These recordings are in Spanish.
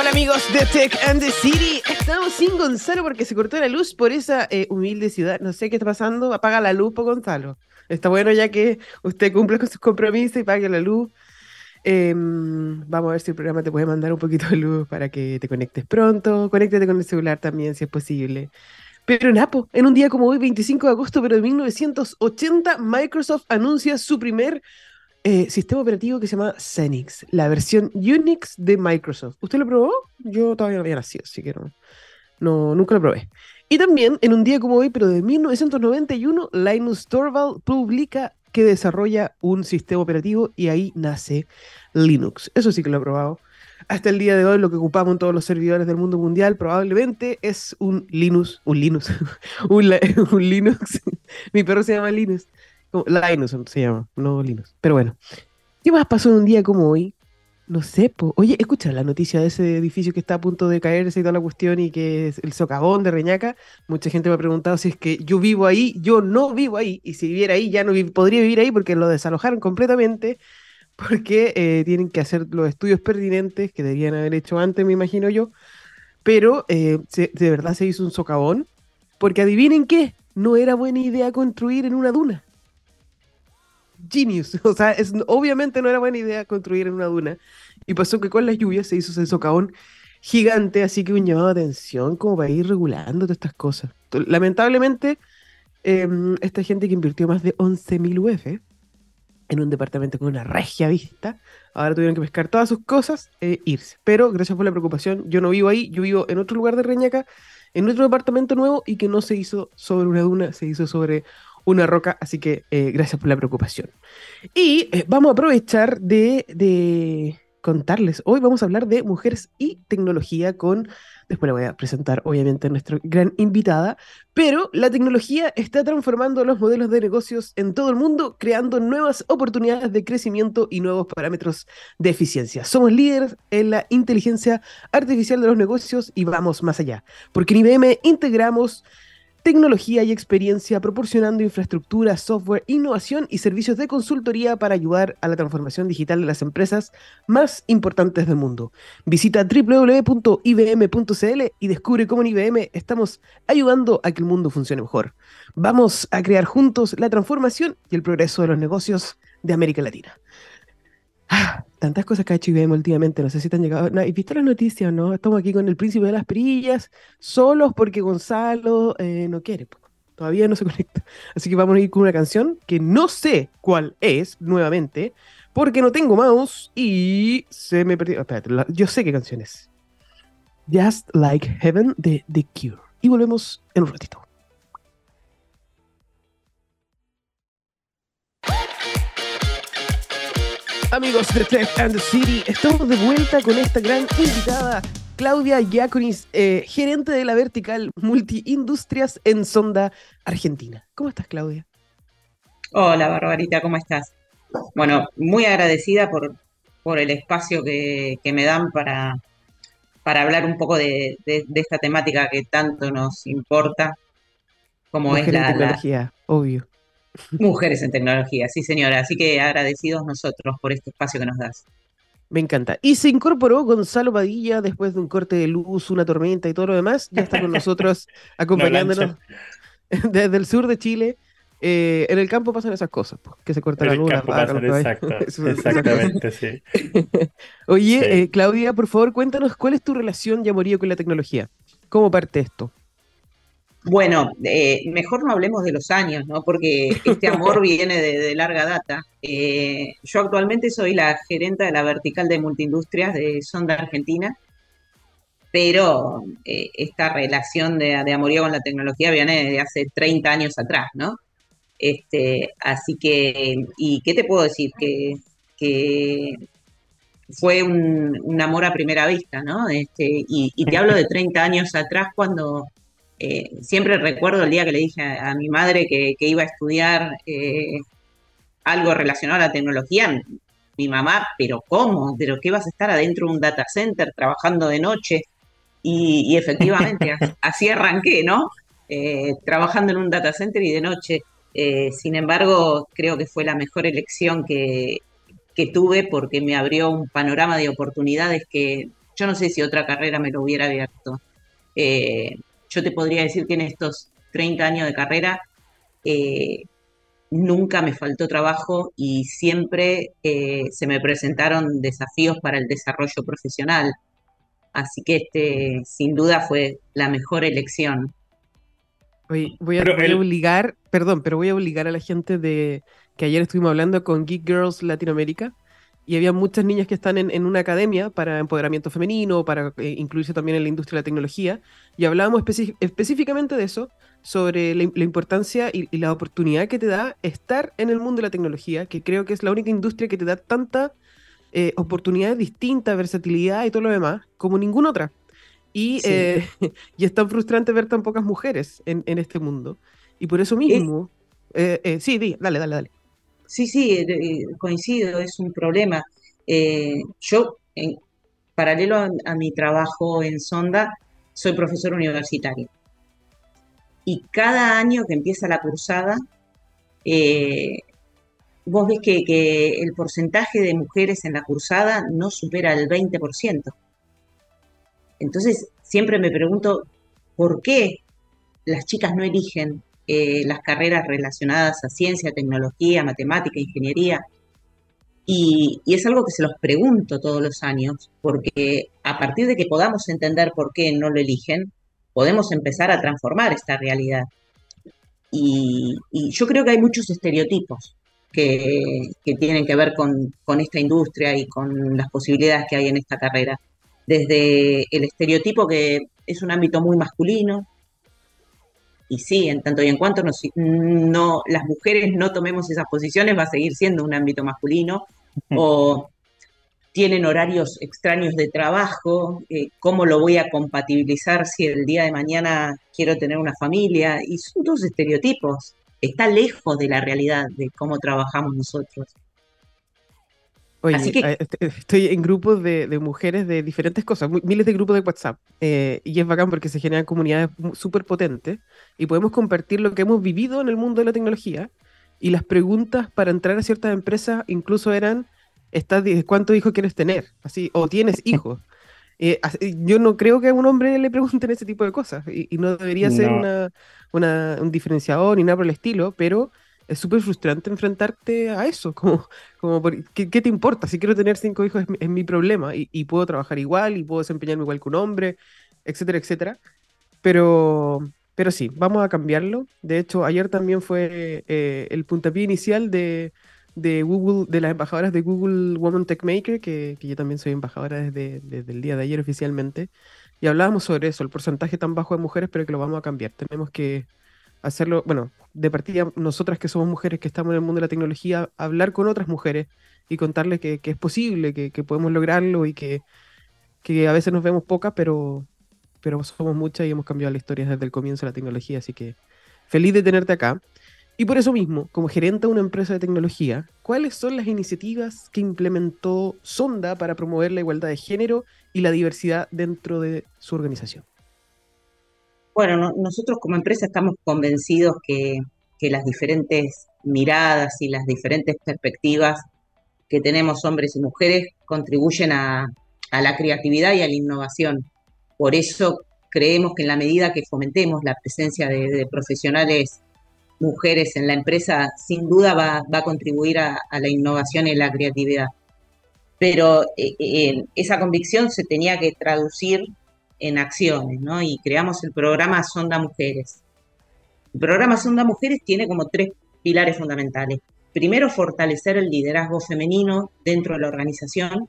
Hola amigos de Tech and the City. Estamos sin Gonzalo porque se cortó la luz por esa eh, humilde ciudad. No sé qué está pasando. Apaga la luz por Gonzalo. Está bueno ya que usted cumple con sus compromisos y pague la luz. Em, vamos a ver si el programa te puede mandar un poquito de luz para que te conectes pronto. Conéctate con el celular también si es posible. Pero Napo, en un día como hoy, 25 de agosto pero de 1980, Microsoft anuncia su primer eh, sistema operativo que se llama Xenix, la versión Unix de Microsoft. ¿Usted lo probó? Yo todavía no había nacido, así que no, no, nunca lo probé. Y también, en un día como hoy, pero de 1991, Linus Torvald publica que desarrolla un sistema operativo y ahí nace Linux. Eso sí que lo he probado. Hasta el día de hoy lo que ocupamos en todos los servidores del mundo mundial probablemente es un Linux, un Linux, un, Linux. Mi perro se llama Linux. Linus se llama, no Linux. Pero bueno, ¿qué más pasó en un día como hoy? No sé, oye, escucha la noticia de ese edificio que está a punto de caerse y toda la cuestión y que es el socavón de Reñaca. Mucha gente me ha preguntado si es que yo vivo ahí. Yo no vivo ahí. Y si viviera ahí, ya no podría vivir ahí porque lo desalojaron completamente. Porque eh, tienen que hacer los estudios pertinentes que deberían haber hecho antes, me imagino yo. Pero eh, de verdad se hizo un socavón. Porque adivinen qué, no era buena idea construir en una duna genius. O sea, obviamente no era buena idea construir en una duna. Y pasó que con las lluvias se hizo ese socavón gigante, así que un llamado de atención como para ir regulando todas estas cosas. Lamentablemente, em, esta gente que invirtió más de 11.000 UF en un departamento con una regia vista, ahora tuvieron que pescar todas sus cosas e irse. Pero gracias por la preocupación, yo no vivo ahí, yo vivo en otro lugar de Reñaca, en otro departamento nuevo y que no se hizo sobre una duna, se hizo sobre una roca, así que eh, gracias por la preocupación. Y eh, vamos a aprovechar de, contarles, hoy vamos a hablar de mujeres y tecnología con, después le voy a presentar obviamente a nuestra gran invitada, pero la tecnología está transformando los modelos de negocios en todo el mundo, creando nuevas oportunidades de crecimiento y nuevos parámetros de eficiencia. Somos líderes en la inteligencia artificial de los negocios y vamos más allá, porque en IBM integramos tecnología y experiencia proporcionando infraestructura, software, innovación y servicios de consultoría para ayudar a la transformación digital de las empresas más importantes del mundo. Visita www.ibm.cl y descubre cómo en IBM estamos ayudando a que el mundo funcione mejor. Vamos a crear juntos la transformación y el progreso de los negocios de América Latina. Ah, tantas cosas que ha hecho IBM últimamente, no sé si te han llegado. No, ¿Y visto las noticias, no? Estamos aquí con el príncipe de las perillas, solos porque Gonzalo eh, no quiere. Todavía no se conecta. Así que vamos a ir con una canción que no sé cuál es, nuevamente, porque no tengo mouse y se me perdió. Espérate, yo sé qué canción es. Just Like Heaven de The Cure. Y volvemos en un ratito. Amigos de Tech and the City, estamos de vuelta con esta gran invitada, Claudia Yaconis, eh, gerente de la vertical Multiindustrias en Sonda, Argentina. ¿Cómo estás, Claudia? Hola, Barbarita, ¿cómo estás? Bueno, muy agradecida por, por el espacio que, me dan para, para hablar un poco de, esta temática que tanto nos importa, como es la tecnología, obvio. Mujeres en tecnología, sí señora. Así que agradecidos nosotros por este espacio que nos das. Me encanta. Y se incorporó Gonzalo Padilla después de un corte de luz, una tormenta y todo lo demás. Ya está con nosotros acompañándonos desde el sur de Chile. Eh, en el campo pasan esas cosas, que se corta la luz. exactamente, sí. Oye, eh, Claudia, por favor, cuéntanos cuál es tu relación ya amorío con la tecnología. ¿Cómo parte esto? Bueno, eh, mejor no hablemos de los años, ¿no? Porque este amor viene de, larga data. Eh, yo actualmente soy la gerenta de la vertical de multiindustrias de Sonda Argentina, pero eh, esta relación de, de, amorío con la tecnología viene de hace 30 años atrás, ¿no? Este, así que, ¿y qué te puedo decir? Que, fue un, amor a primera vista, ¿no? Este, y, y te hablo de 30 años atrás cuando eh, siempre recuerdo el día que le dije a, mi madre que, iba a estudiar eh, algo relacionado a la tecnología. Mi mamá, pero ¿cómo? ¿Pero qué vas a estar adentro de un data center trabajando de noche? Y, efectivamente, así arranqué, ¿no? Eh, trabajando en un data center y de noche. sin embargo, creo que fue la mejor elección que, que tuve porque me abrió un panorama de oportunidades que yo no sé si otra carrera me lo hubiera abierto. Eh, yo te podría decir que en estos 30 años de carrera eh, nunca me faltó trabajo y siempre eh, se me presentaron desafíos para el desarrollo profesional. Así que este, sin duda fue la mejor elección. voy, a, obligar, perdón, pero voy a obligar a la gente de que ayer estuvimos hablando con Geek Girls Latinoamérica y había muchas niñas que están en, una academia para empoderamiento femenino, para eh, incluirse también en la industria de la tecnología, y hablábamos específicamente de eso, sobre la, importancia y, la oportunidad que te da estar en el mundo de la tecnología, que creo que es la única industria que te da tanta eh, oportunidades distintas, versatilidad y todo lo demás, como ninguna otra. Y, eh, y es tan frustrante ver tan pocas mujeres en, este mundo. Y por eso mismo... Eh, sí, dale, dale, dale. Sí, sí, coincido, es un problema. yo, en paralelo a mi trabajo en Sonda, soy profesor universitario y cada año que empieza la cursada, eh, vos ves que, el porcentaje de mujeres en la cursada no supera el 20%. Entonces, siempre me pregunto, ¿por qué las chicas no eligen eh, las carreras relacionadas a ciencia, tecnología, matemática, ingeniería? Y, y, es algo que se los pregunto todos los años, porque a partir de que podamos entender por qué no lo eligen, podemos empezar a transformar esta realidad. Y, yo creo que hay muchos estereotipos que, tienen que ver con, esta industria y con las posibilidades que hay en esta carrera. Desde el estereotipo que es un ámbito muy masculino, y sí, en tanto y en cuanto no, las mujeres no tomemos esas posiciones, va a seguir siendo un ámbito masculino, o tienen horarios extraños de trabajo, eh, cómo lo voy a compatibilizar si el día de mañana quiero tener una familia, y son dos estereotipos. Está lejos de la realidad de cómo trabajamos nosotros. Oye, eh, estoy en grupos de, mujeres de diferentes cosas, miles de grupos de WhatsApp, eh, y es bacán porque se generan comunidades súper potentes y podemos compartir lo que hemos vivido en el mundo de la tecnología. Y las preguntas para entrar a ciertas empresas incluso eran, estás, ¿cuántos hijos quieres tener? Así, o tienes hijos. Eh, yo no creo que a un hombre le pregunten ese tipo de cosas y, no debería ser una, un diferenciador ni nada por el estilo, pero es súper frustrante enfrentarte a eso, como, como ¿qué, te importa? Si quiero tener cinco hijos es, mi problema y, puedo trabajar igual y puedo desempeñarme igual que un hombre, etcétera, etcétera. Pero, pero sí, vamos a cambiarlo. De hecho, ayer también fue eh, el puntapié inicial de, de Google, de las embajadoras de Google Woman Tech Maker, que, yo también soy embajadora desde, el día de ayer oficialmente, y hablábamos sobre eso, el porcentaje tan bajo de mujeres, pero que lo vamos a cambiar. Tenemos que hacerlo, bueno, de partida, nosotras que somos mujeres que estamos en el mundo de la tecnología, hablar con otras mujeres y contarles que, es posible, que, podemos lograrlo y que, que a veces nos vemos pocas, pero, pero somos muchas y hemos cambiado la historia desde el comienzo de la tecnología, así que feliz de tenerte acá. Y por eso mismo, como gerente de una empresa de tecnología, ¿cuáles son las iniciativas que implementó Sonda para promover la igualdad de género y la diversidad dentro de su organización? Bueno, nosotros como empresa estamos convencidos que, las diferentes miradas y las diferentes perspectivas que tenemos hombres y mujeres contribuyen a, la creatividad y a la innovación. Por eso creemos que en la medida que fomentemos la presencia de profesionales mujeres en la empresa, sin duda va, a contribuir a, la innovación y la creatividad. Pero eh, eh, esa convicción se tenía que traducir en acciones, ¿no? Y creamos el programa Sonda Mujeres. El programa Sonda Mujeres tiene como tres pilares fundamentales. Primero, fortalecer el liderazgo femenino dentro de la organización.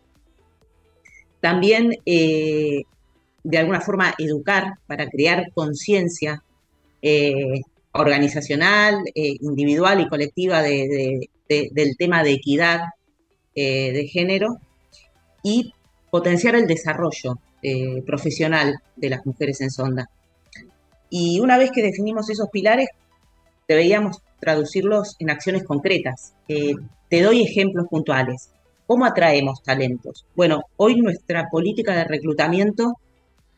También, eh, de alguna forma, educar para crear conciencia organizacional, eh, individual y colectiva del tema de equidad eh, de género y potenciar el desarrollo eh, profesional de las mujeres en sonda. Y una vez que definimos esos pilares, deberíamos traducirlos en acciones concretas. te doy ejemplos puntuales. ¿Cómo atraemos talentos? Bueno, hoy nuestra política de reclutamiento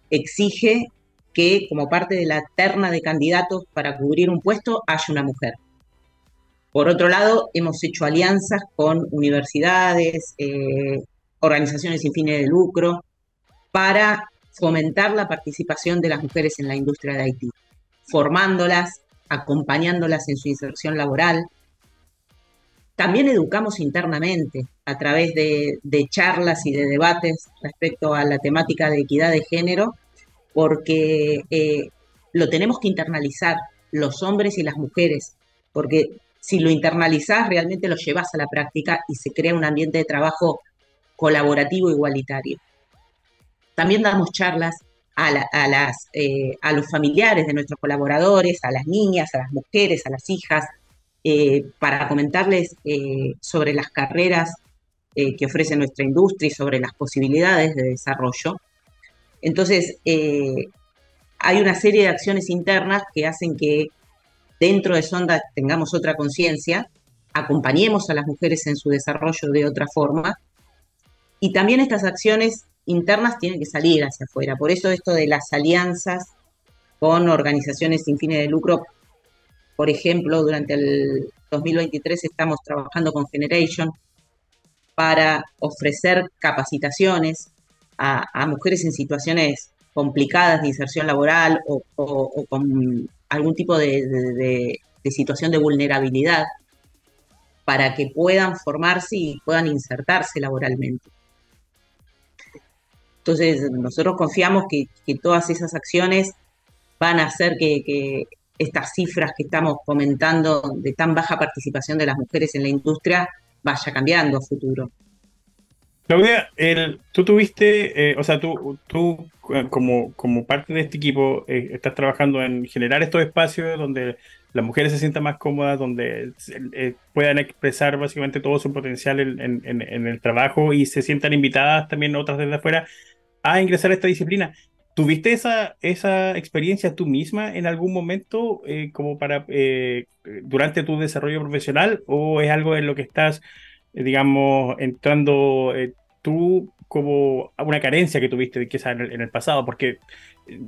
exige que como parte de la terna de candidatos para cubrir un puesto haya una mujer. Por otro lado, hemos hecho alianzas con universidades, eh, organizaciones sin fines de lucro, para fomentar la participación de las mujeres en la industria de Haití, formándolas, acompañándolas en su inserción laboral. También educamos internamente a través de, charlas y de debates respecto a la temática de equidad de género, porque eh, lo tenemos que internalizar los hombres y las mujeres, porque si lo internalizás realmente lo llevas a la práctica y se crea un ambiente de trabajo colaborativo igualitario. También damos charlas a, las, eh, a los familiares de nuestros colaboradores, a las niñas, a las mujeres, a las hijas, eh, para comentarles eh, sobre las carreras que ofrece nuestra industria y sobre las posibilidades de desarrollo. Entonces, hay una serie de acciones internas que hacen que dentro de Sonda tengamos otra conciencia, acompañemos a las mujeres en su desarrollo de otra forma. Y también estas acciones internas tienen que salir hacia afuera. Por eso esto de las alianzas con organizaciones sin fines de lucro, por ejemplo, durante el 2023 estamos trabajando con Generation para ofrecer capacitaciones a, mujeres en situaciones complicadas de inserción laboral o, con algún tipo de situación de vulnerabilidad para que puedan formarse y puedan insertarse laboralmente. Entonces, nosotros confiamos que, todas esas acciones van a hacer que, estas cifras que estamos comentando de tan baja participación de las mujeres en la industria vaya cambiando a futuro. Claudia, tú tuviste, eh, o sea, tú, tú eh, como, como parte de este equipo eh, estás trabajando en generar estos espacios donde las mujeres se sientan más cómodas, donde puedan expresar básicamente todo su potencial en, en, el trabajo y se sientan invitadas también otras desde afuera a ingresar a esta disciplina. ¿Tuviste esa, esa experiencia tú misma en algún momento eh, como para eh, durante tu desarrollo profesional o es algo en lo que estás, eh, digamos, entrando tú como una carencia que tuviste quizás en el, en el pasado? Porque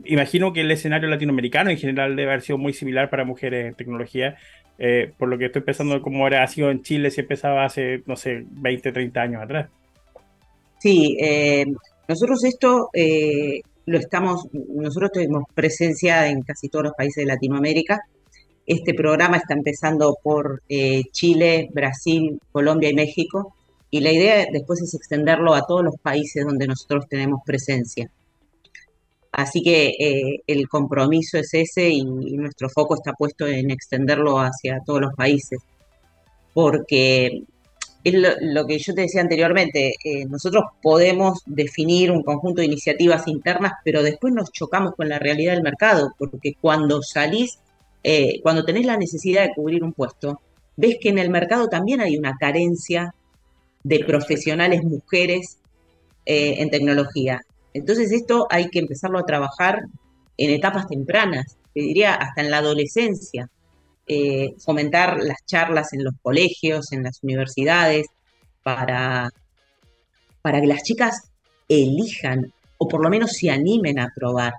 imagino que el escenario latinoamericano en general debe haber sido muy similar para mujeres en tecnología. por lo que estoy pensando como ahora ha sido en Chile si empezaba hace, no sé, 20, 30 años atrás. Sí, nosotros esto eh, lo estamos, nosotros tenemos presencia en casi todos los países de Latinoamérica. Este programa está empezando por eh, Chile, Brasil, Colombia y México. Y la idea después es extenderlo a todos los países donde nosotros tenemos presencia. Así que eh, el compromiso es ese y, nuestro foco está puesto en extenderlo hacia todos los países. Porque es lo, que yo te decía anteriormente, eh, nosotros podemos definir un conjunto de iniciativas internas, pero después nos chocamos con la realidad del mercado, porque cuando salís, eh, cuando tenés la necesidad de cubrir un puesto, ves que en el mercado también hay una carencia de profesionales mujeres eh, en tecnología. Entonces esto hay que empezarlo a trabajar en etapas tempranas, te diría hasta en la adolescencia. Eh, fomentar las charlas en los colegios, en las universidades, para, para que las chicas elijan o por lo menos se animen a probar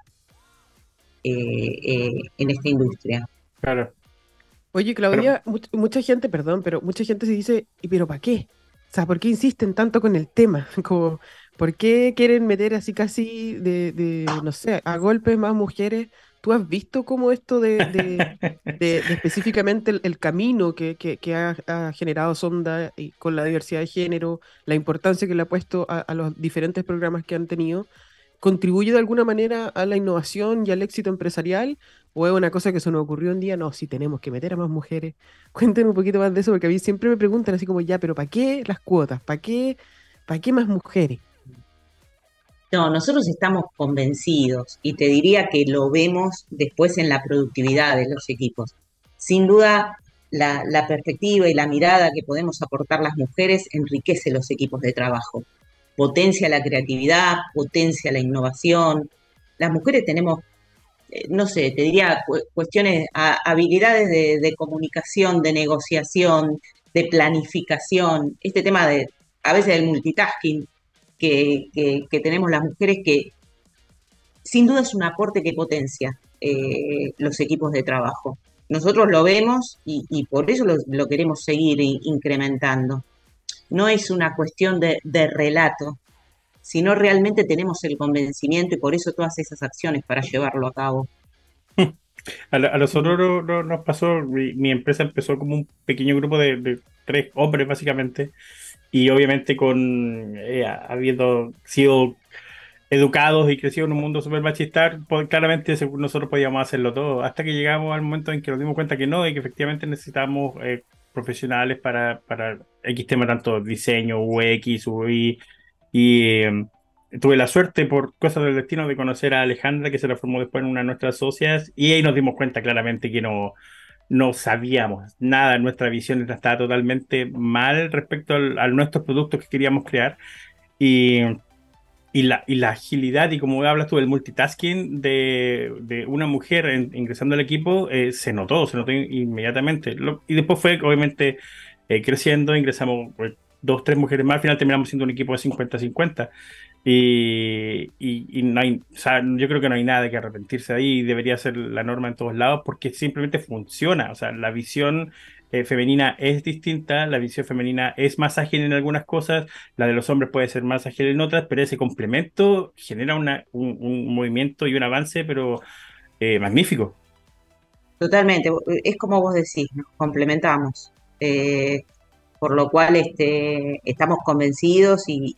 eh, eh, en esta industria. Claro. Oye, Claudia, mucha gente, perdón, pero mucha gente se dice, ¿y pero para qué? O sea, ¿por qué insisten tanto con el tema? Como, ¿Por qué quieren meter así casi de, de, no sé, a golpes más mujeres ¿Tú has visto cómo esto de, específicamente el, camino que, ha, generado Sonda y con la diversidad de género, la importancia que le ha puesto a, los diferentes programas que han tenido, contribuye de alguna manera a la innovación y al éxito empresarial? ¿O es una cosa que se nos ocurrió un día? No, sí tenemos que meter a más mujeres. Cuéntenme un poquito más de eso, porque a mí siempre me preguntan así como, ya, pero ¿para qué las cuotas? ¿Para qué, para qué más mujeres? No, nosotros estamos convencidos y te diría que lo vemos después en la productividad de los equipos. Sin duda, la, perspectiva y la mirada que podemos aportar las mujeres enriquece los equipos de trabajo, potencia la creatividad, potencia la innovación. Las mujeres tenemos, eh, no sé, te diría cuestiones, habilidades de, de comunicación, de negociación, de planificación, este tema de, a veces del multitasking, que, tenemos las mujeres que sin duda es un aporte que potencia eh, los equipos de trabajo. Nosotros lo vemos y, por eso lo, queremos seguir incrementando. No es una cuestión de, relato, sino realmente tenemos el convencimiento y por eso todas esas acciones para llevarlo a cabo. A, nosotros nos pasó, mi, empresa empezó como un pequeño grupo de, tres hombres básicamente, y obviamente con eh, habiendo sido educados y crecido en un mundo súper machista, pues, claramente nosotros podíamos hacerlo todo, hasta que llegamos al momento en que nos dimos cuenta que no, y que efectivamente necesitamos eh, profesionales para, para X tema, tanto diseño, UX, UI, y em, tuve la suerte por cosas del destino de conocer a Alejandra, que se transformó después en una de nuestras socias, y ahí nos dimos cuenta claramente que no, no sabíamos nada, nuestra visión estaba totalmente mal respecto a nuestros productos que queríamos crear. Y, y, la, y la agilidad y como hablas tú del multitasking de, de una mujer ingresando al equipo, eh, se notó, se notó inmediatamente. y después fue obviamente eh, creciendo, ingresamos pues, dos, tres mujeres más, al final terminamos siendo un equipo de 50-50. Y, y, no hay, o sea, yo creo que no hay nada que arrepentirse ahí, debería ser la norma en todos lados porque simplemente funciona, o sea, la visión eh, femenina es distinta, la visión femenina es más ágil en algunas cosas, la de los hombres puede ser más ágil en otras, pero ese complemento genera una, un, movimiento y un avance, pero eh, magnífico. Totalmente, es como vos decís, complementamos. Eh, por lo cual este, estamos convencidos y,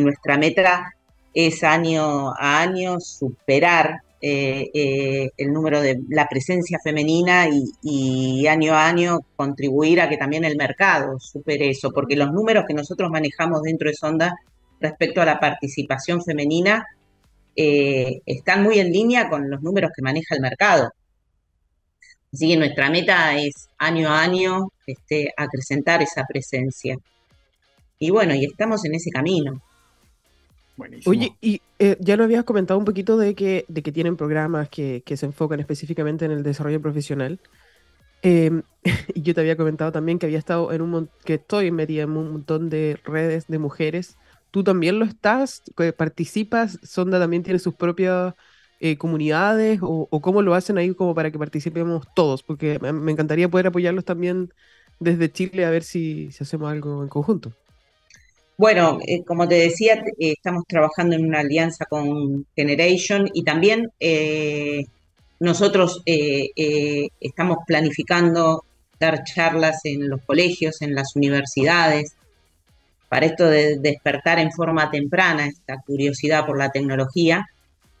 nuestra meta es año a año superar eh, eh, el número de la presencia femenina y, año a año contribuir a que también el mercado supere eso, porque los números que nosotros manejamos dentro de Sonda respecto a la participación femenina eh, están muy en línea con los números que maneja el mercado. Así que nuestra meta es año a año este, acrecentar esa presencia. Y bueno, y estamos en ese camino. Oye, y eh, ya nos habías comentado un poquito de que, de que tienen programas que, se enfocan específicamente en el desarrollo profesional. Em, y yo te había comentado también que había estado en un que estoy metida en un montón de redes de mujeres. ¿Tú también lo estás? ¿Participas? ¿Sonda también tiene sus propias eh, comunidades o, cómo lo hacen ahí como para que participemos todos, porque me encantaría poder apoyarlos también desde Chile a ver si, hacemos algo en conjunto. Bueno, eh, como te decía, eh, estamos trabajando en una alianza con Generation y también nosotros estamos planificando dar charlas en los colegios, en las universidades, para esto de despertar en forma temprana esta curiosidad por la tecnología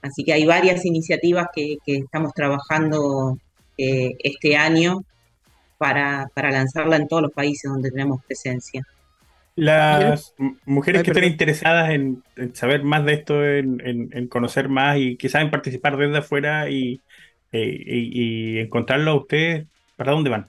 Así que hay varias iniciativas que, estamos trabajando eh, este año para, lanzarla en todos los países donde tenemos presencia. Las mujeres que estén interesadas en, saber más de esto, en, conocer más y que saben participar desde afuera y, eh, encontrarlo a ustedes, ¿para dónde van?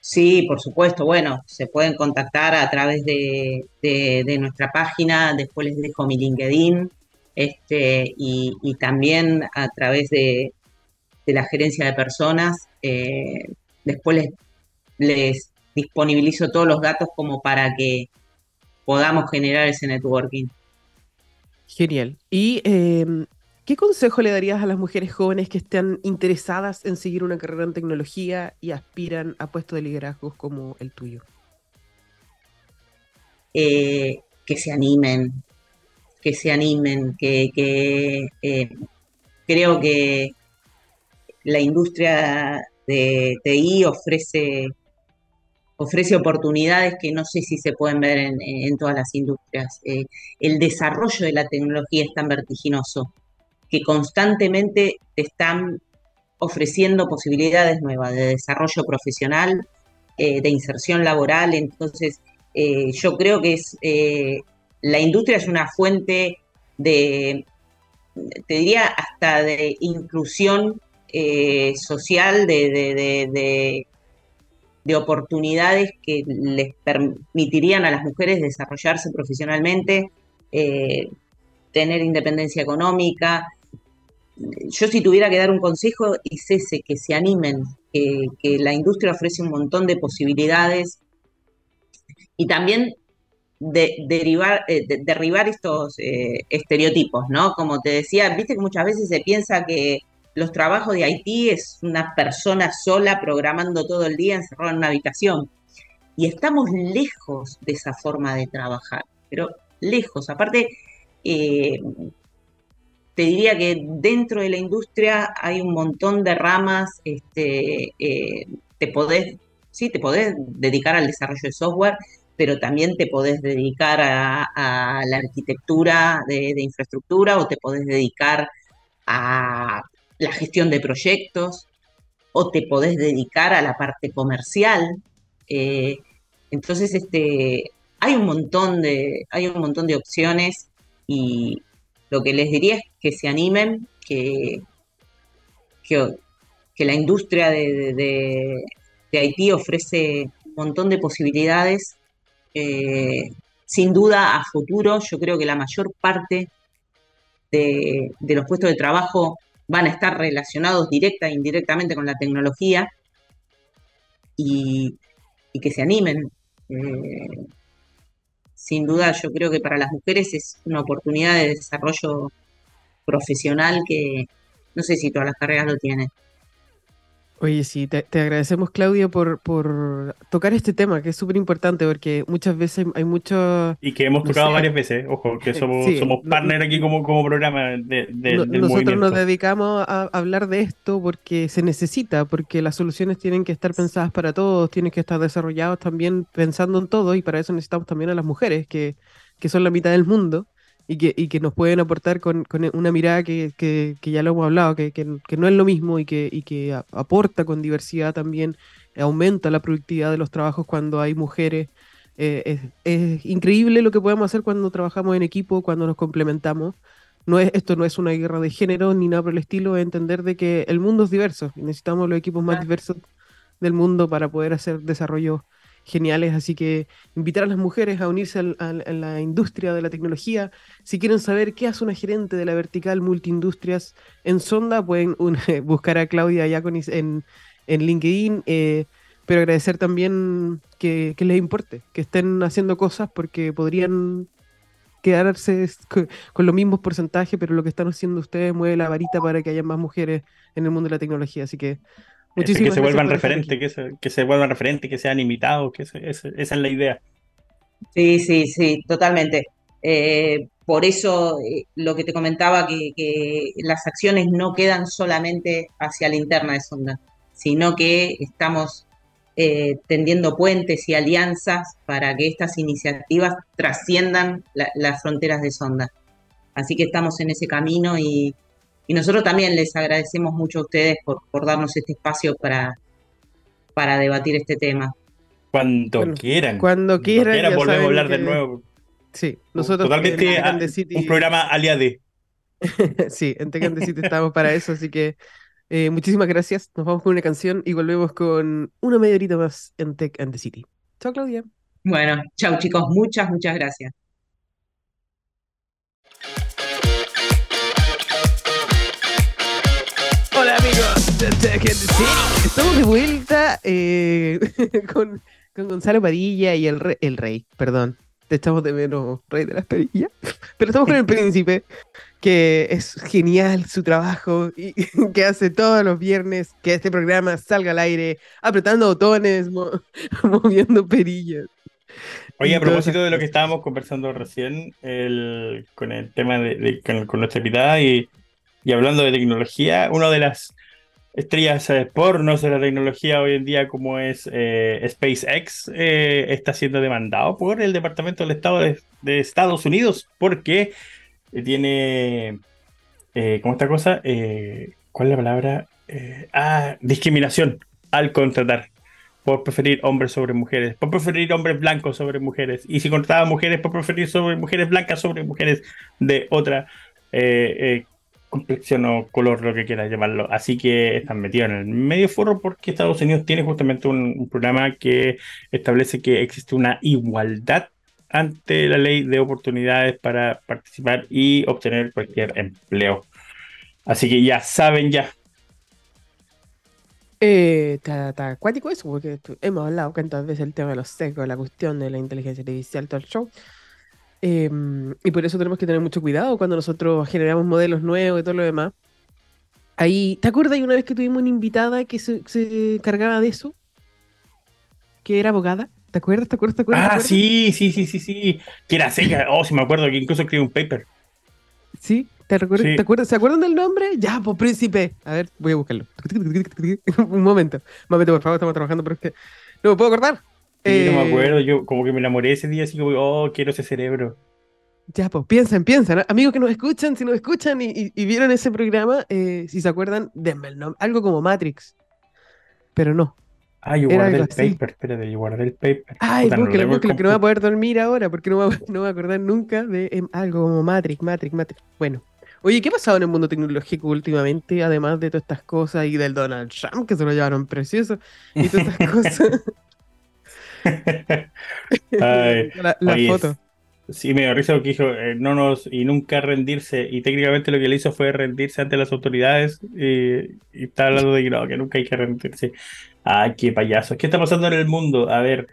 Sí, por supuesto. Bueno, se pueden contactar a través de, de nuestra página. Después les dejo mi LinkedIn este, y, también a través de, la gerencia de personas. Eh, después les, disponibilizo todos los datos como para que podamos generar ese networking. Genial. ¿Y em, qué consejo le darías a las mujeres jóvenes que estén interesadas en seguir una carrera en tecnología y aspiran a puestos de liderazgo como el tuyo? Eh, que se animen, que se animen, que, eh, creo que la industria de TI ofrece, ofrece oportunidades que no sé si se pueden ver en, todas las industrias. Eh, el desarrollo de la tecnología es tan vertiginoso que constantemente te están ofreciendo posibilidades nuevas de desarrollo profesional, eh, de inserción laboral. Entonces, yo creo que es la industria es una fuente de, te diría, hasta de inclusión eh, social, de, oportunidades que les permitirían a las mujeres desarrollarse profesionalmente, eh, tener independencia económica. Yo si tuviera que dar un consejo es ese, que se animen, que, que la industria ofrece un montón de posibilidades y también de, derivar, eh, derribar estos eh, estereotipos, ¿no? Como te decía, viste que muchas veces se piensa que los trabajos de Haití es una persona sola programando todo el día encerrada en una habitación. Y estamos lejos de esa forma de trabajar, pero lejos. Aparte, eh, te diría que dentro de la industria hay un montón de ramas, este, eh, te podés, sí, te podés dedicar al desarrollo de software, pero también te podés dedicar a, la arquitectura de, infraestructura o te podés dedicar a la gestión de proyectos o te podés dedicar a la parte comercial. Eh, entonces, este, hay un montón de, hay un montón de opciones y, lo que les diría es que se animen, que, que, la industria de, Haití ofrece un montón de posibilidades. Eh, sin duda, a futuro, yo creo que la mayor parte de, los puestos de trabajo van a estar relacionados directa e indirectamente con la tecnología y, que se animen. Eh, sin duda yo creo que para las mujeres es una oportunidad de desarrollo profesional que no sé si todas las carreras lo tienen. Oye, sí, te, agradecemos, Claudia, por, por tocar este tema, que es súper importante, porque muchas veces hay, mucho... Y que hemos tocado varias veces, ojo, que somos, somos partner aquí como, como programa de, Nosotros nos dedicamos a hablar de esto porque se necesita, porque las soluciones tienen que estar pensadas para todos, tienen que estar desarrollados también pensando en todo, y para eso necesitamos también a las mujeres, que, que son la mitad del mundo y que, y que nos pueden aportar con, con una mirada que, que, que, ya lo hemos hablado, que, no es lo mismo y que, y que aporta con diversidad también, aumenta la productividad de los trabajos cuando hay mujeres. Eh, es, increíble lo que podemos hacer cuando trabajamos en equipo, cuando nos complementamos. No es, esto no es una guerra de género ni nada por el estilo, es entender de que el mundo es diverso y necesitamos los equipos más diversos del mundo para poder hacer desarrollo geniales, así que invitar a las mujeres a unirse a la industria de la tecnología. Si quieren saber qué hace una gerente de la vertical multiindustrias en Sonda, pueden buscar a Claudia Yaconis en, en LinkedIn, eh, pero agradecer también que, les importe, que estén haciendo cosas porque podrían quedarse con, los mismos porcentajes, pero lo que están haciendo ustedes mueve la varita para que haya más mujeres en el mundo de la tecnología, así que que se vuelvan referentes, que se, que se vuelvan referentes, que sean imitados, que esa es la idea. Sí, sí, sí, totalmente. Eh, por eso eh, lo que te comentaba, que, las acciones no quedan solamente hacia la interna de Sonda, sino que estamos eh, tendiendo puentes y alianzas para que estas iniciativas trasciendan las fronteras de Sonda. Así que estamos en ese camino y, y nosotros también les agradecemos mucho a ustedes por, por darnos este espacio para, para debatir este tema. Cuando quieran. Cuando quieran. volvemos a hablar de nuevo. Sí, nosotros. Totalmente un programa aliade. sí, en Tech City estamos para eso, así que eh, muchísimas gracias. Nos vamos con una canción y volvemos con una media horita más en Tech and the City. Chao, Claudia. Bueno, chao, chicos. Muchas, muchas gracias. Hola amigos de Tech Estamos de vuelta eh, con, Gonzalo Padilla y el, rey, el rey, perdón. Te echamos de menos, rey de las perillas. Pero estamos con el príncipe, que es genial su trabajo y que hace todos los viernes que este programa salga al aire, apretando botones, moviendo perillas. Oye, a propósito de lo que estábamos conversando recién, con el tema de, con, nuestra invitada y y hablando de tecnología, una de las estrellas eh, pornos de la tecnología hoy en día, como es eh, SpaceX, eh, está siendo demandado por el Departamento del Estado de, Estados Unidos porque tiene, ¿cómo esta cosa? ¿Cuál es la palabra? ah, discriminación al contratar por preferir hombres sobre mujeres, por preferir hombres blancos sobre mujeres, y si contrataba mujeres, por preferir sobre mujeres blancas sobre mujeres de otra eh, complexión o color, lo que quieras llamarlo. Así que están metidos en el medio foro porque Estados Unidos tiene justamente un, programa que establece que existe una igualdad ante la ley de oportunidades para participar y obtener cualquier empleo. Así que ya saben ya. Eh, está, acuático eso, porque hemos hablado tantas veces el tema de los sesgos, la cuestión de la inteligencia artificial, todo el show. Em, y por eso tenemos que tener mucho cuidado cuando nosotros generamos modelos nuevos y todo lo demás. Ahí, ¿te acuerdas de una vez que tuvimos una invitada que se, se cargaba de eso? Que era abogada. ¿Te acuerdas? ¿Te acuerdas? ¿Te acuerdas? Ah, sí, sí, sí, sí, sí. Que era seca. Oh, sí me acuerdo que incluso escribió un paper. ¿Sí? ¿Te, recuerdas, ¿te acuerdas, ¿Se acuerdan del nombre? Ya, pues príncipe. A ver, voy a buscarlo. Un momento. Un momento, por favor, estamos trabajando, pero es que no me puedo acordar. Sí, no me acuerdo, yo como que me enamoré ese día, así como, oh, quiero ese cerebro. Ya, pues piensen, piensen. Amigos que nos escuchan, si nos escuchan y, vieron ese programa, eh, si se acuerdan, denme el nombre. Algo como Matrix. Pero no. Ah, yo guardé el paper, espérate, yo guardé el paper. Ay, porque no, que no voy a poder dormir ahora, porque no, me, no voy a acordar nunca de em, algo como Matrix, Matrix, Matrix. Bueno. Oye, ¿qué ha pasado en el mundo tecnológico últimamente? Además de todas estas cosas y del Donald Trump, que se lo llevaron precioso, y todas estas cosas. la, foto. Sí, me dio risa porque dijo, eh, no nos, y nunca rendirse, y técnicamente lo que le hizo fue rendirse ante las autoridades, y, está hablando de que no, que nunca hay que rendirse. Ay, qué payaso. ¿Qué está pasando en el mundo? A ver,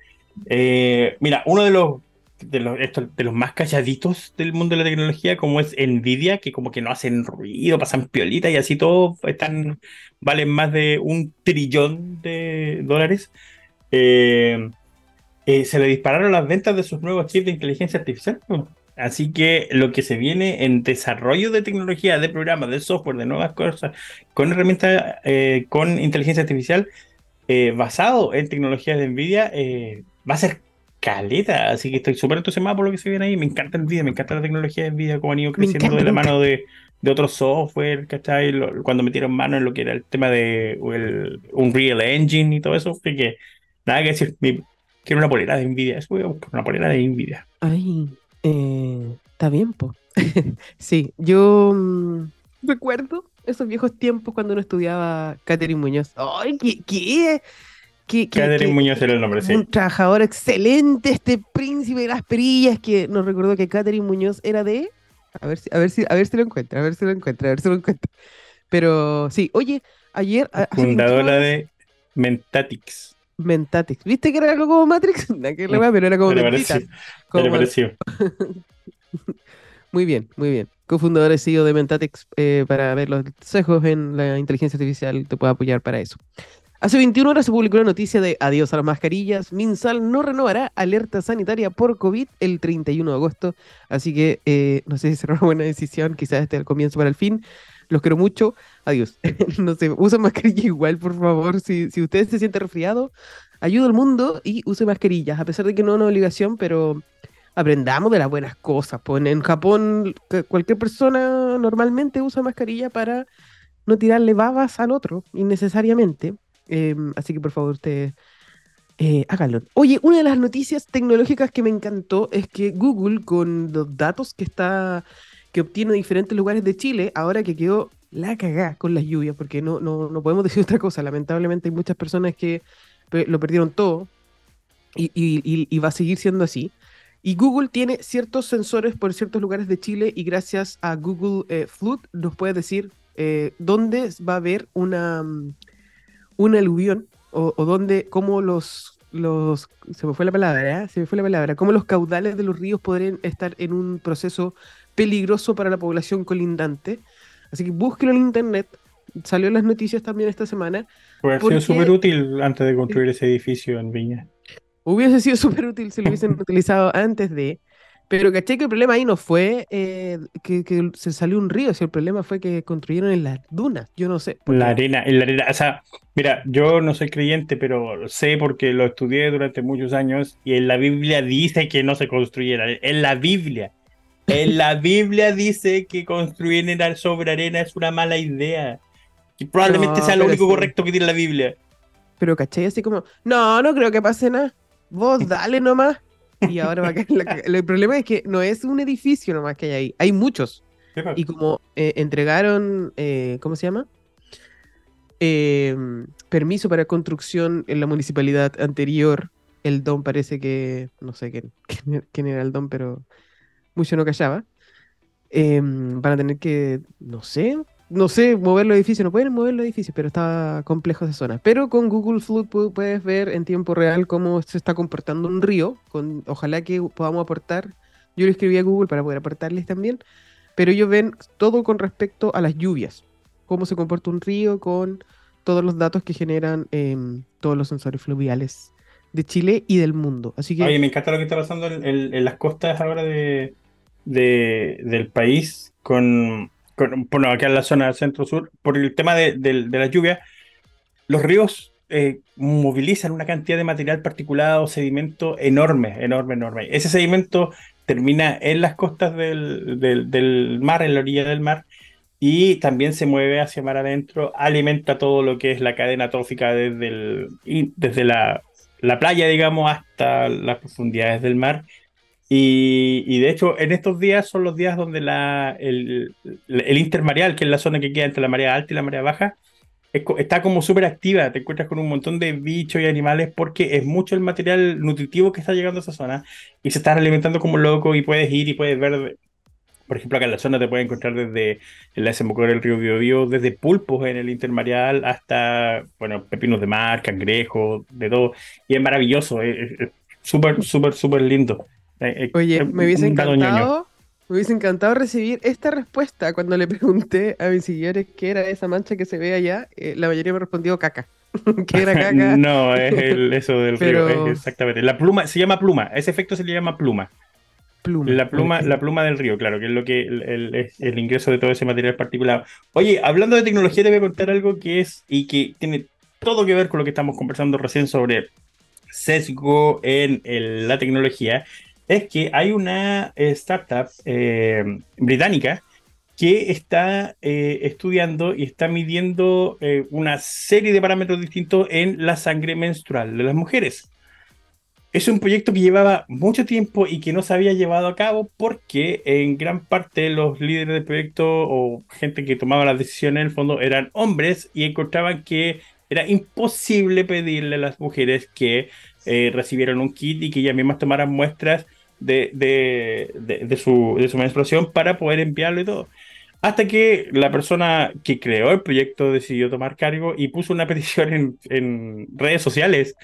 eh, mira, uno de los, de los, de los más calladitos del mundo de la tecnología, como es Nvidia, que como que no hacen ruido, pasan piolita y así todo están, valen más de un trillón de dólares. Eh, eh, se le dispararon las ventas de sus nuevos chips de inteligencia artificial. Así que lo que se viene en desarrollo de tecnología, de programas, de software, de nuevas cosas, con herramientas, eh, con inteligencia artificial, eh, basado en tecnologías de Nvidia, va a ser caleta. Así que estoy súper entusiasmado por lo que se viene ahí. Me encanta Nvidia, me encanta la tecnología de Nvidia, como han ido creciendo de la mano de, de otros software, ¿cachai? cuando metieron mano en lo que era el tema de el Unreal Engine y todo eso. Así que nada que decir. Quiero una polera de Nvidia. Eso voy a buscar una polera de Nvidia. Ay, eh, está bien, po. sí, yo mm, recuerdo esos viejos tiempos cuando uno estudiaba Catherine Muñoz. ¡Ay, qué! qué? Catherine Muñoz era el nombre, sí. Un trabajador excelente, este príncipe de las perillas que nos recordó que Catherine Muñoz era de. A ver si, a ver si, a ver si lo encuentra, a ver si lo encuentra, a ver si lo encuentra. Pero sí, oye, ayer. Fundadora de Mentatix. Mentatix. ¿Viste que era algo como Matrix? pero era como Mentitas. Como... muy bien, muy bien. Cofundador y CEO de Mentatix eh, para ver los consejos en la inteligencia artificial te puedo apoyar para eso. Hace 21 horas se publicó la noticia de adiós a las mascarillas. Minsal no renovará alerta sanitaria por COVID el 31 de agosto. Así que eh, no sé si será una buena decisión, quizás este el comienzo para el fin. Los quiero mucho. Adiós. no sé, usa mascarilla igual, por favor. Si, si usted se siente resfriado, ayuda al mundo y use mascarillas. A pesar de que no es una obligación, pero aprendamos de las buenas cosas. Pues en Japón, cualquier persona normalmente usa mascarilla para no tirarle babas al otro innecesariamente. Em, así que por favor, usted eh, háganlo. Oye, una de las noticias tecnológicas que me encantó es que Google, con los datos que está que obtiene diferentes lugares de Chile, ahora que quedó la cagá con las lluvias, porque no, no, no podemos decir otra cosa. Lamentablemente hay muchas personas que lo perdieron todo y, y, va a seguir siendo así. Y Google tiene ciertos sensores por ciertos lugares de Chile y gracias a Google eh, Flood nos puede decir eh, dónde va a haber una, mm, una aluvión o, o dónde, cómo los, los, se me fue la palabra, ¿eh? se me fue la palabra, cómo los caudales de los ríos podrían estar en un proceso peligroso para la población colindante. Así que búsquelo en internet. Salió en las noticias también esta semana. Hubiese sido súper útil antes de construir ese edificio en Viña. Hubiese sido súper útil si lo hubiesen utilizado antes de. Pero caché que el problema ahí no fue eh, que, se salió un río, si el problema fue que construyeron en las dunas, yo no sé. La arena, en la arena, o sea, mira, yo no soy creyente, pero sé porque lo estudié durante muchos años y en la Biblia dice que no se construyera, en la Biblia. En la Biblia dice que construir sobre arena es una mala idea. Y probablemente sea lo único correcto que tiene la Biblia. Pero caché así como, no, no creo que pase nada. Vos dale nomás. Y ahora va a caer El problema es que no es un edificio nomás que hay ahí. Hay muchos. Y como eh, entregaron, eh, ¿cómo se llama? Em, permiso para construcción en la municipalidad anterior, el don parece que, no sé quién, quién era el don, pero mucho no callaba, em, van a tener que, no sé, no sé, mover los edificios, no pueden mover los edificios, pero está complejo esa zona. Pero con Google Flood puedes ver en tiempo real cómo se está comportando un río, con, ojalá que podamos aportar, yo lo escribí a Google para poder aportarles también, pero ellos ven todo con respecto a las lluvias, cómo se comporta un río con todos los datos que generan em, todos los sensores fluviales de Chile y del mundo. Así que... Oye, me encanta lo que está pasando en las costas ahora de, del país con, bueno, acá en la zona centro-sur, por el tema de, la lluvia, los ríos eh, movilizan una cantidad de material particulado, sedimento enorme, enorme, enorme. Ese sedimento termina en las costas del, del, mar, en la orilla del mar, y también se mueve hacia mar adentro, alimenta todo lo que es la cadena trófica desde, el, desde la, la playa, digamos, hasta las profundidades del mar y, de hecho, en estos días son los días donde la, el, intermareal, que es la zona que queda entre la marea alta y la marea baja, está como súper activa. Te encuentras con un montón de bichos y animales porque es mucho el material nutritivo que está llegando a esa zona y se está alimentando como loco y puedes ir y puedes ver. Por ejemplo, acá en la zona te puedes encontrar desde la desembocadura del río Biobío, desde pulpos en el intermareal hasta, bueno, pepinos de mar, cangrejos, de todo. Y es maravilloso, es súper, súper, súper lindo. Eh, eh, Oye, me hubiese encantado, me hubiese encantado recibir esta respuesta cuando le pregunté a mis seguidores qué era esa mancha que se ve allá. Eh, la mayoría me respondió caca. ¿Qué era caca? no, es eso del río, exactamente. La pluma, se llama pluma, ese efecto se le llama pluma. Pluma. La pluma, la pluma del río, claro, que es lo que el, es el ingreso de todo ese material particular. Oye, hablando de tecnología, te voy a contar algo que es y que tiene todo que ver con lo que estamos conversando recién sobre sesgo en la tecnología es que hay una eh, startup eh, británica que está eh, estudiando y está midiendo una serie de parámetros distintos en la sangre menstrual de las mujeres. Es un proyecto que llevaba mucho tiempo y que no se había llevado a cabo porque en gran parte los líderes del proyecto o gente que tomaba las decisiones en el fondo eran hombres y encontraban que era imposible pedirle a las mujeres que recibieran un kit y que ellas mismas tomaran muestras de, de, de, su, de su menstruación para poder enviarlo y todo. Hasta que la persona que creó el proyecto decidió tomar cargo y puso una petición en, en redes sociales.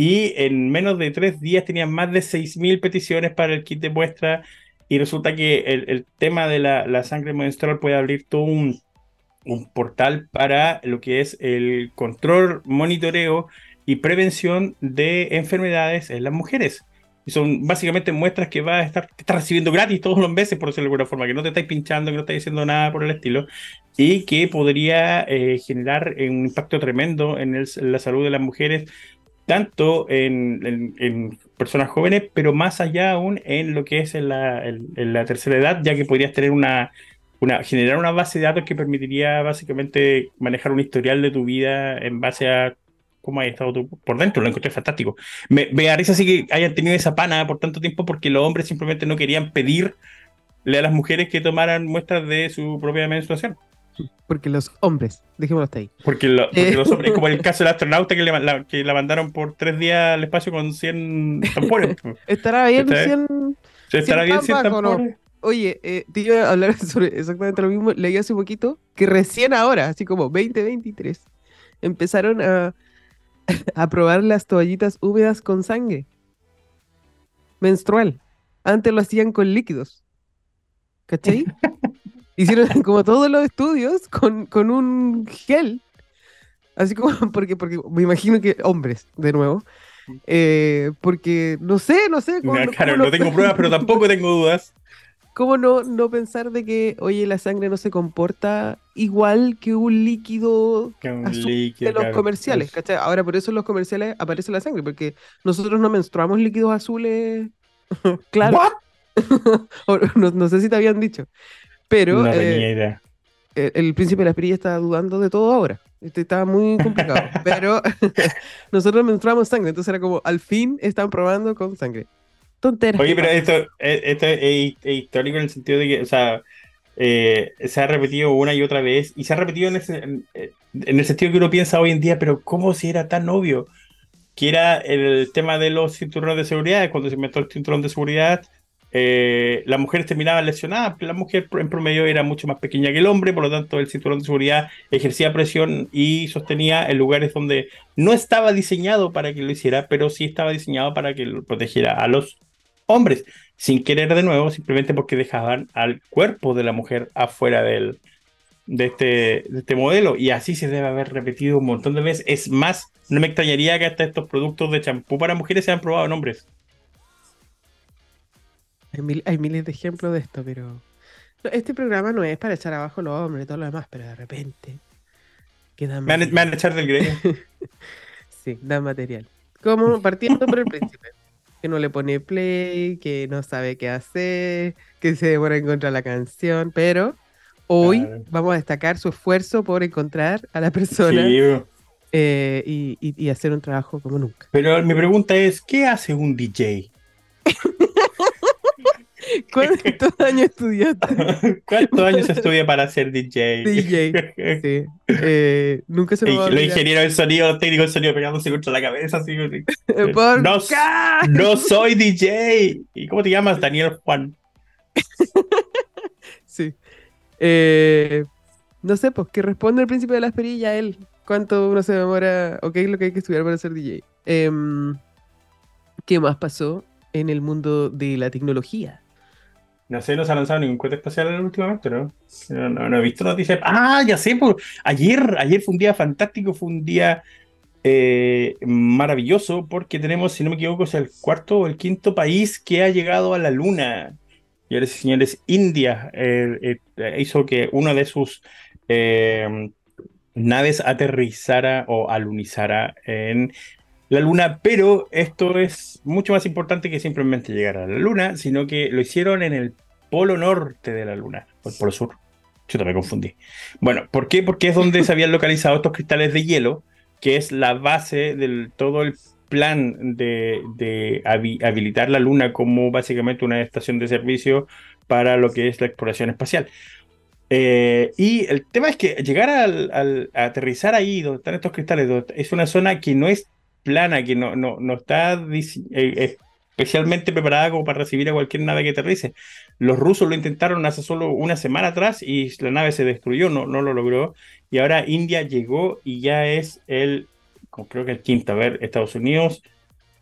Y en menos de tres días tenían más de 6.000 peticiones para el kit de muestra. Y resulta que el, el tema de la, la, sangre menstrual puede abrir todo un, un portal para lo que es el control, monitoreo y prevención de enfermedades en las mujeres. Y son básicamente muestras que vas a estar, recibiendo gratis todos los meses, por decirlo de alguna forma, que no te estáis pinchando, que no estáis diciendo nada por el estilo, y que podría eh, generar un impacto tremendo en, la salud de las mujeres, tanto en, personas jóvenes, pero más allá aún en lo que es en la, la tercera edad, ya que podrías tener una, una, generar una base de datos que permitiría básicamente manejar un historial de tu vida en base a cómo has estado tú por dentro, lo encontré fantástico. Me, me risa así que hayan tenido esa pana por tanto tiempo porque los hombres simplemente no querían pedirle a las mujeres que tomaran muestras de su propia menstruación. Porque los hombres, dejémoslo hasta ahí. Porque, eh. los hombres, como el caso del astronauta que, la, que la mandaron por tres días al espacio con 100 tampones. ¿Estará bien 100, ¿Estará bien 100 tampones? Oye, eh, te iba a hablar sobre exactamente lo mismo. Leí hace poquito que recién ahora, así como 2023, empezaron a, a probar las toallitas húmedas con sangre menstrual. Antes lo hacían con líquidos. ¿Cachai? Hicieron como todos los estudios con, con un gel. Así como, porque, porque me imagino que hombres, de nuevo. Eh, porque no sé, no sé. claro, no tengo pruebas, pero tampoco tengo dudas. ¿Cómo no, no pensar de que, oye, la sangre no se comporta igual que un líquido, de los comerciales? ¿cachai? Ahora, por eso en los comerciales aparece la sangre, porque nosotros no menstruamos líquidos azules. claro. no, sé si te habían dicho. Pero eh, El, príncipe de la espirilla está dudando de todo ahora. Este está muy complicado. pero nosotros menstruamos sangre, entonces era como, al fin están probando con sangre. Oye, pero esto, eh, esto es, histórico en el sentido de que, o sea, eh, se ha repetido una y otra vez, y se ha repetido en, en, el sentido que uno piensa hoy en día, pero ¿cómo si era tan obvio? Que era el tema de los cinturones de seguridad, cuando se inventó el cinturón de seguridad, eh, las mujeres terminaban lesionadas, la mujer en promedio era mucho más pequeña que el hombre, por lo tanto el cinturón de seguridad ejercía presión y sostenía en lugares donde no estaba diseñado para que lo hiciera, pero sí estaba diseñado para que lo protegiera a los hombres, sin querer de nuevo, simplemente porque dejaban al cuerpo de la mujer afuera del, de, este, este modelo. Y así se debe haber repetido un montón de veces. Es más, no me extrañaría que hasta estos productos de champú para mujeres sean probados en hombres. Hay, mil- hay miles de ejemplos de esto, pero no, este programa no es para echar abajo los hombres y todo lo demás, pero de repente quedan Me van, a- me van a echar del gremio. Sí, da material. Como partiendo por el príncipe, que no le pone play, que no sabe qué hacer, que se demora en encontrar la canción, pero hoy Claro. vamos a destacar su esfuerzo por encontrar a la persona Sí, eh, y, y- y hacer un trabajo como nunca. pero mi pregunta es, ¿qué hace un DJ? ¿Cuántos años estudiaste? ¿Cuántos años estudia para ser DJ? DJ. Sí. Eh, nunca se me va a olvidar. ingenieros del sonido, los técnicos del sonido pegándose contra la cabeza. Así, ¿Por no, qué? no soy DJ. ¿Y cómo te llamas? Daniel Juan. Sí. Eh, no sé, pues que responde el príncipe de las perillas él. ¿Cuánto uno se demora? ¿O qué es lo que hay que estudiar para ser DJ? Em, ¿Qué más pasó en el mundo de la tecnología? No sé, no se ha lanzado ningún cohete espacial últimamente, ¿no? No, no, no he visto noticias. Ah, ya sé, pues, ayer, ayer fue un día fantástico, fue un día eh, maravilloso, porque tenemos, si no me equivoco, es el cuarto o el quinto país que ha llegado a la Luna. Señores y señores, India eh, hizo que una de sus eh, naves aterrizara o alunizara en la Luna, pero esto es mucho más importante que simplemente llegar a la Luna, sino que lo hicieron en el polo norte de la Luna, o el polo sur. Yo me confundí. Bueno, ¿por qué? Porque es donde se habían localizado estos cristales de hielo, que es la base de todo el plan de, de habi- habilitar la Luna como básicamente una estación de servicio para lo que es la exploración espacial. Eh, y el tema es que llegar al, al- a aterrizar ahí, donde están estos cristales, es una zona que no es plana, que no, no, no está eh, especialmente preparada como para recibir a cualquier nave que aterrice. Los rusos lo intentaron hace solo una semana atrás y la nave se destruyó, no, no lo logró. Y ahora India llegó y ya es el, creo que el quinto, a ver, Estados Unidos,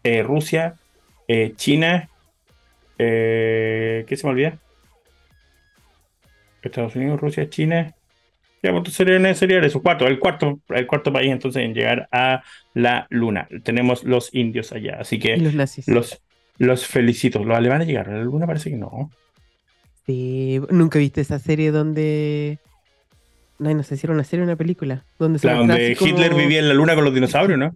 eh, Rusia, eh, China, ¿qué se me olvida? Estados Unidos, Rusia, China. Ya, pues serían, serían esos cuatro, el cuarto, el cuarto país entonces en llegar a la luna. Tenemos los indios allá, así que los nazis. los, los felicito. Los alemanes llegaron a la luna, parece que no. Sí, ¿Nunca viste esa serie donde... No, no sé si era una serie o una película. Donde como- Hitler vivía en la luna con los dinosaurios, ¿no?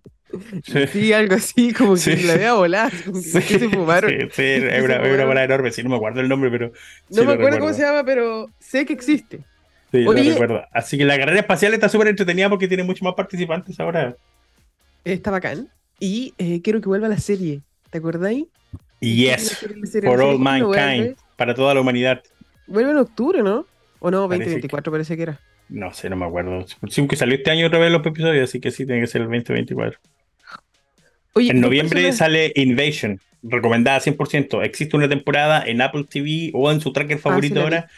Sí. Sí, algo así, como que Sí. la vea volar. como que- ¿Qué se fumaron? Sí, sí, ¿Qué es una, una bola enorme. Sí, no me acuerdo el nombre, pero. sí No me acuerdo cómo se llama, pero sé que existe. Sí, lo Oye. recuerdo. Así que la carrera espacial está súper entretenida porque tiene muchos más participantes ahora. Está bacán. Y eh, quiero que vuelva la serie. ¿Te acordáis? Yes, for all mankind, para toda la humanidad. vuelve en octubre, ¿no? O no, Parece 2024 parece que era. No sé, no me acuerdo. Sí, que salió este año otra vez los episodios, así que sí, tiene que ser el 2024. Oye, En noviembre sale Invasion, recomendada 100%. Existe una temporada en Apple TV o en su tracker favorito Ah, vi. ahora.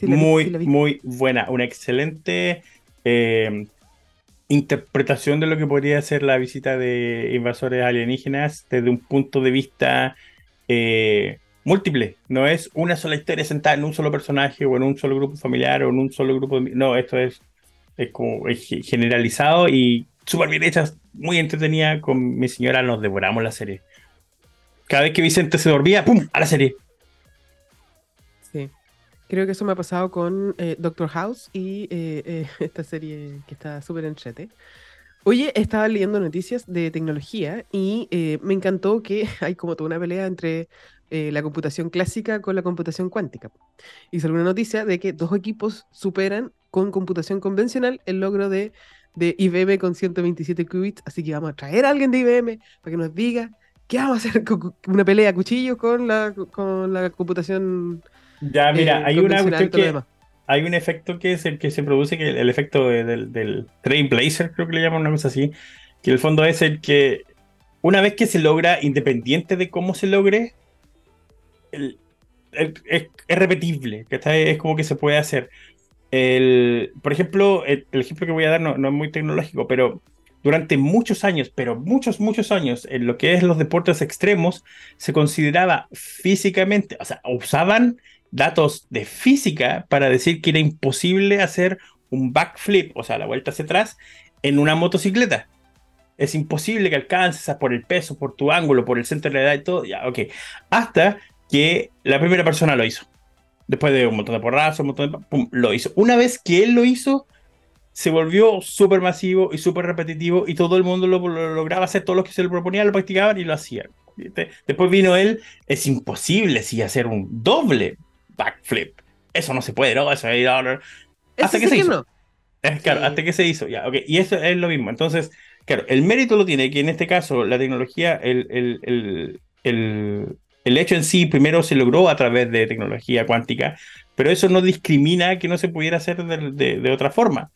Sí, la vi, muy, sí, la vi. muy buena. Una excelente eh, interpretación de lo que podría ser la visita de invasores alienígenas desde un punto de vista eh, múltiple. No es una sola historia sentada en un solo personaje o en un solo grupo familiar o en un solo grupo de... No, esto es, es como es ge- generalizado y súper bien hecha, muy entretenida. Con mi señora nos devoramos la serie. Cada vez que Vicente se dormía, ¡pum! a la serie. Creo que eso me ha pasado con eh, Doctor House y eh, eh, esta serie que está súper entrete. Oye, estaba leyendo noticias de tecnología y eh, me encantó que hay como toda una pelea entre eh, la computación clásica con la computación cuántica. Y salió una noticia de que dos equipos superan con computación convencional el logro de, de IBM con 127 qubits. Así que vamos a traer a alguien de IBM para que nos diga qué vamos a hacer con una pelea a cuchillos con la, con la computación Ya, mira, eh, hay una cuestión que... hay un efecto que es el que se produce, que el, el efecto de- del, del Trailblazer, creo que le llaman una cosa así, que en el fondo es el que una vez que se logra, independiente de cómo se logre, el- el- es, es repetible, ¿cachai? Es como que se puede hacer. El, por ejemplo, el, el ejemplo que voy a dar no, no es muy tecnológico, pero durante muchos años, pero muchos, muchos años, en lo que es los deportes extremos, se consideraba físicamente, o sea, usaban datos de física para decir que era imposible hacer un backflip, o sea, la vuelta hacia atrás, en una motocicleta. Es imposible que alcances por el peso, por tu ángulo, por el centro de la edad y todo. Ya, ok. Hasta que la primera persona lo hizo. Después de un montón de porrazos, un montón de... Pum, lo hizo. Una vez que él lo hizo, se volvió súper masivo y súper repetitivo y todo el mundo lo, lograba hacer, todos los que se lo proponían lo practicaban y lo hacían. Después vino él, es imposible si hacer un doble backflip. Eso no se puede, ¿no? Eso hasta que se hizo. Claro, hasta que se hizo, ya, okay. Y eso es lo mismo. Entonces, claro, el mérito lo tiene que en este caso la tecnología, el, el, el, el hecho en sí primero se logró a través de tecnología cuántica, pero eso no discrimina que no se pudiera hacer de, de, otra forma.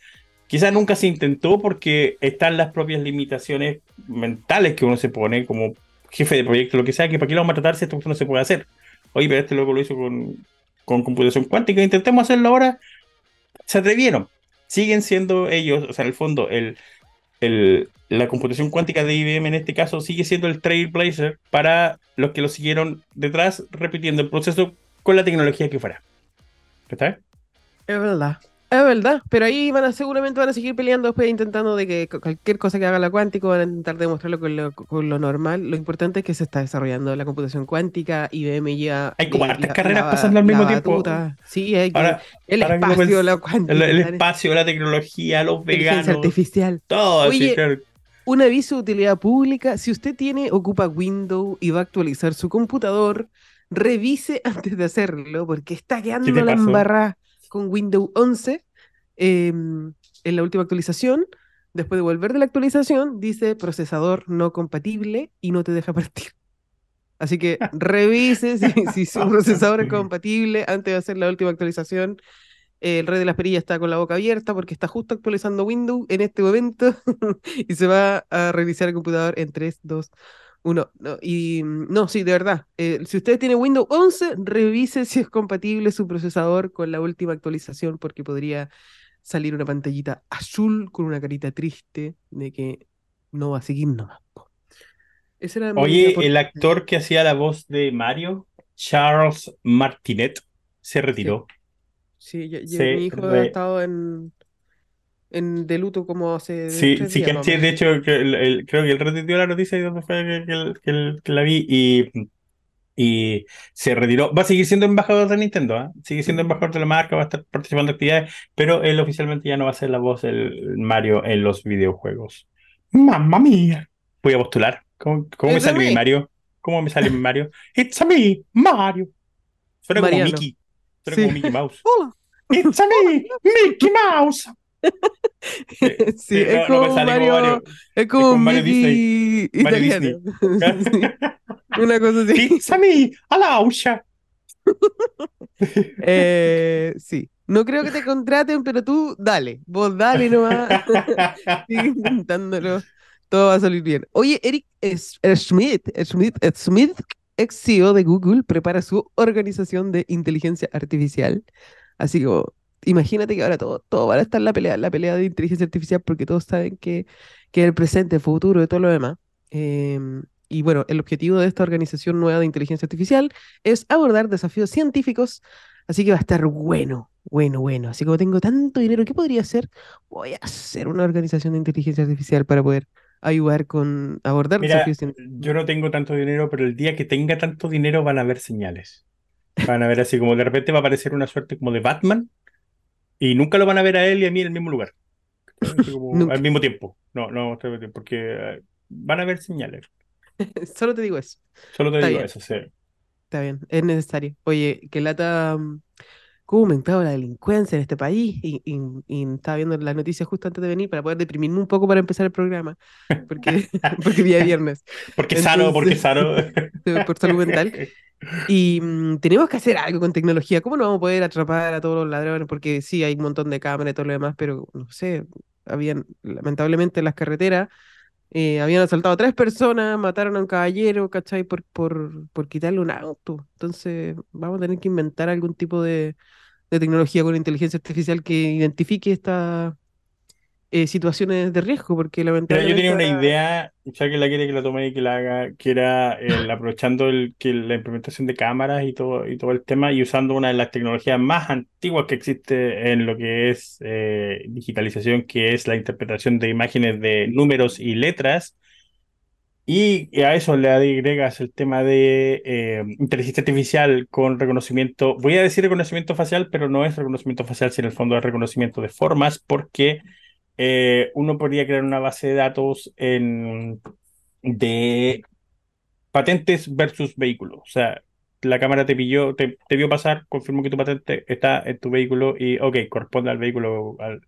Quizás nunca se intentó porque están las propias limitaciones mentales que uno se pone como jefe de proyecto, lo que sea, que para qué lo vamos a tratar si esto no se puede hacer. Oye, pero este loco lo hizo con, con computación cuántica, intentemos hacerlo ahora. Se atrevieron. Siguen siendo ellos, o sea, en el fondo, el, el, la computación cuántica de IBM en este caso sigue siendo el trailblazer para los que lo siguieron detrás, repitiendo el proceso con la tecnología que fuera. ¿Está? Es verdad. Es verdad, pero ahí van a, seguramente van a seguir peleando después intentando de que cualquier cosa que haga la cuántico van a intentar demostrarlo con lo, con lo normal. Lo importante es que se está desarrollando la computación cuántica, IBM ya... Hay como hartas carreras pasando al mismo tiempo. Sí, hay el espacio, la cuántica. El, espacio, la tecnología, los veganos. artificial. Todo. Oye, un aviso de utilidad pública. Si usted tiene, ocupa Windows y va a actualizar su computador, revise antes de hacerlo porque está quedando la embarrada con Windows 11 em, en la última actualización. Después de volver de la actualización, dice procesador no compatible y no te deja partir. Así que revise si, su procesador es compatible antes de hacer la última actualización. el rey de las perillas está con la boca abierta porque está justo actualizando Windows en este momento y se va a revisar el computador en 3, 2, uno, no, y no, sí, de verdad. Eh, si usted tiene Windows 11, revise si es compatible su procesador con la última actualización, porque podría salir una pantallita azul con una carita triste de que no va a seguir nomás. Oye, el actor que hacía la voz de Mario, Charles Martinet, se retiró. Sí, mi hijo ha estado en, en, de luto como hace. Sí, sí, que, de hecho, creo que el retuiteó la noticia y donde fue que, la vi y, y se retiró. Va a seguir siendo embajador de Nintendo, ¿eh? sigue siendo embajador de la marca, va a estar participando en actividades, pero él oficialmente ya no va a ser la voz del Mario en los videojuegos. ¡Mamma mía! Voy a postular. ¿Cómo, cómo me sale mi Mario? ¿Cómo me sale mi Mario? ¡It's a me, Mario! Suena como Mickey. Suena como Mickey Mouse. ¡It's a me, Mickey Mouse! sí, es, como Mario, es como Mario Disney. italiano. Una cosa así. Písame a la aucha. eh, sí. No creo que te contraten, pero tú dale. Vos dale nomás. Sigue intentándolo. Todo va a salir bien. Oye, Eric Smith, Smith, Smith, ex CEO de Google, prepara su organización de inteligencia artificial. Así que imagínate que ahora todo, todo va a estar en la pelea, la pelea de inteligencia artificial, porque todos saben que, que el presente, el futuro y todo lo demás. Em, y bueno, el objetivo de esta organización nueva de inteligencia artificial es abordar desafíos científicos, así que va a estar bueno, bueno, bueno. Así como tengo tanto dinero, ¿qué podría hacer? Voy a hacer una organización de inteligencia artificial para poder ayudar con abordar desafíos científicos. Yo no tengo tanto dinero, pero el día que tenga tanto dinero van a haber señales. Van a ver así como de repente va a aparecer una suerte como de Batman y nunca lo van a ver a él y a mí en el mismo lugar. al mismo tiempo. No, no, porque eh, van a ver señales. Solo te digo eso. Solo te digo eso, sí. Está bien, es necesario. Oye, que lata. Mm, ¿Cómo ha aumentado la delincuencia en este país? Y, estaba viendo las noticias justo antes de venir para poder deprimirme un poco para empezar el programa. Porque, porque día viernes. Porque sano, porque sano. Por salud mental. Y mm, tenemos que hacer algo con tecnología. ¿Cómo no vamos a poder atrapar a todos los ladrones? Porque sí, hay un montón de cámaras y todo lo demás, pero no sé, habían, lamentablemente en las carreteras, eh, habían asaltado a tres personas, mataron a un caballero, ¿cachai? Por, por, por quitarle un auto. Entonces, vamos a tener que inventar algún tipo de, de tecnología con inteligencia artificial que identifique esta, eh, situaciones de riesgo, porque lamentablemente... yo tenía una idea, ya que la quiere que la tome y que la haga, que era el, aprovechando el, que la implementación de cámaras y todo, y todo el tema y usando una de las tecnologías más antiguas que existe en lo que es eh, digitalización, que es la interpretación de imágenes de números y letras, Y a eso le agregas el tema de eh, inteligencia artificial con reconocimiento, voy a decir reconocimiento facial, pero no es reconocimiento facial, sino en el fondo es reconocimiento de formas, porque eh, uno podría crear una base de datos en, de patentes versus vehículos. O sea, la cámara te pilló, te, vio pasar, confirmó que tu patente está en tu vehículo y, ok, corresponde al vehículo al,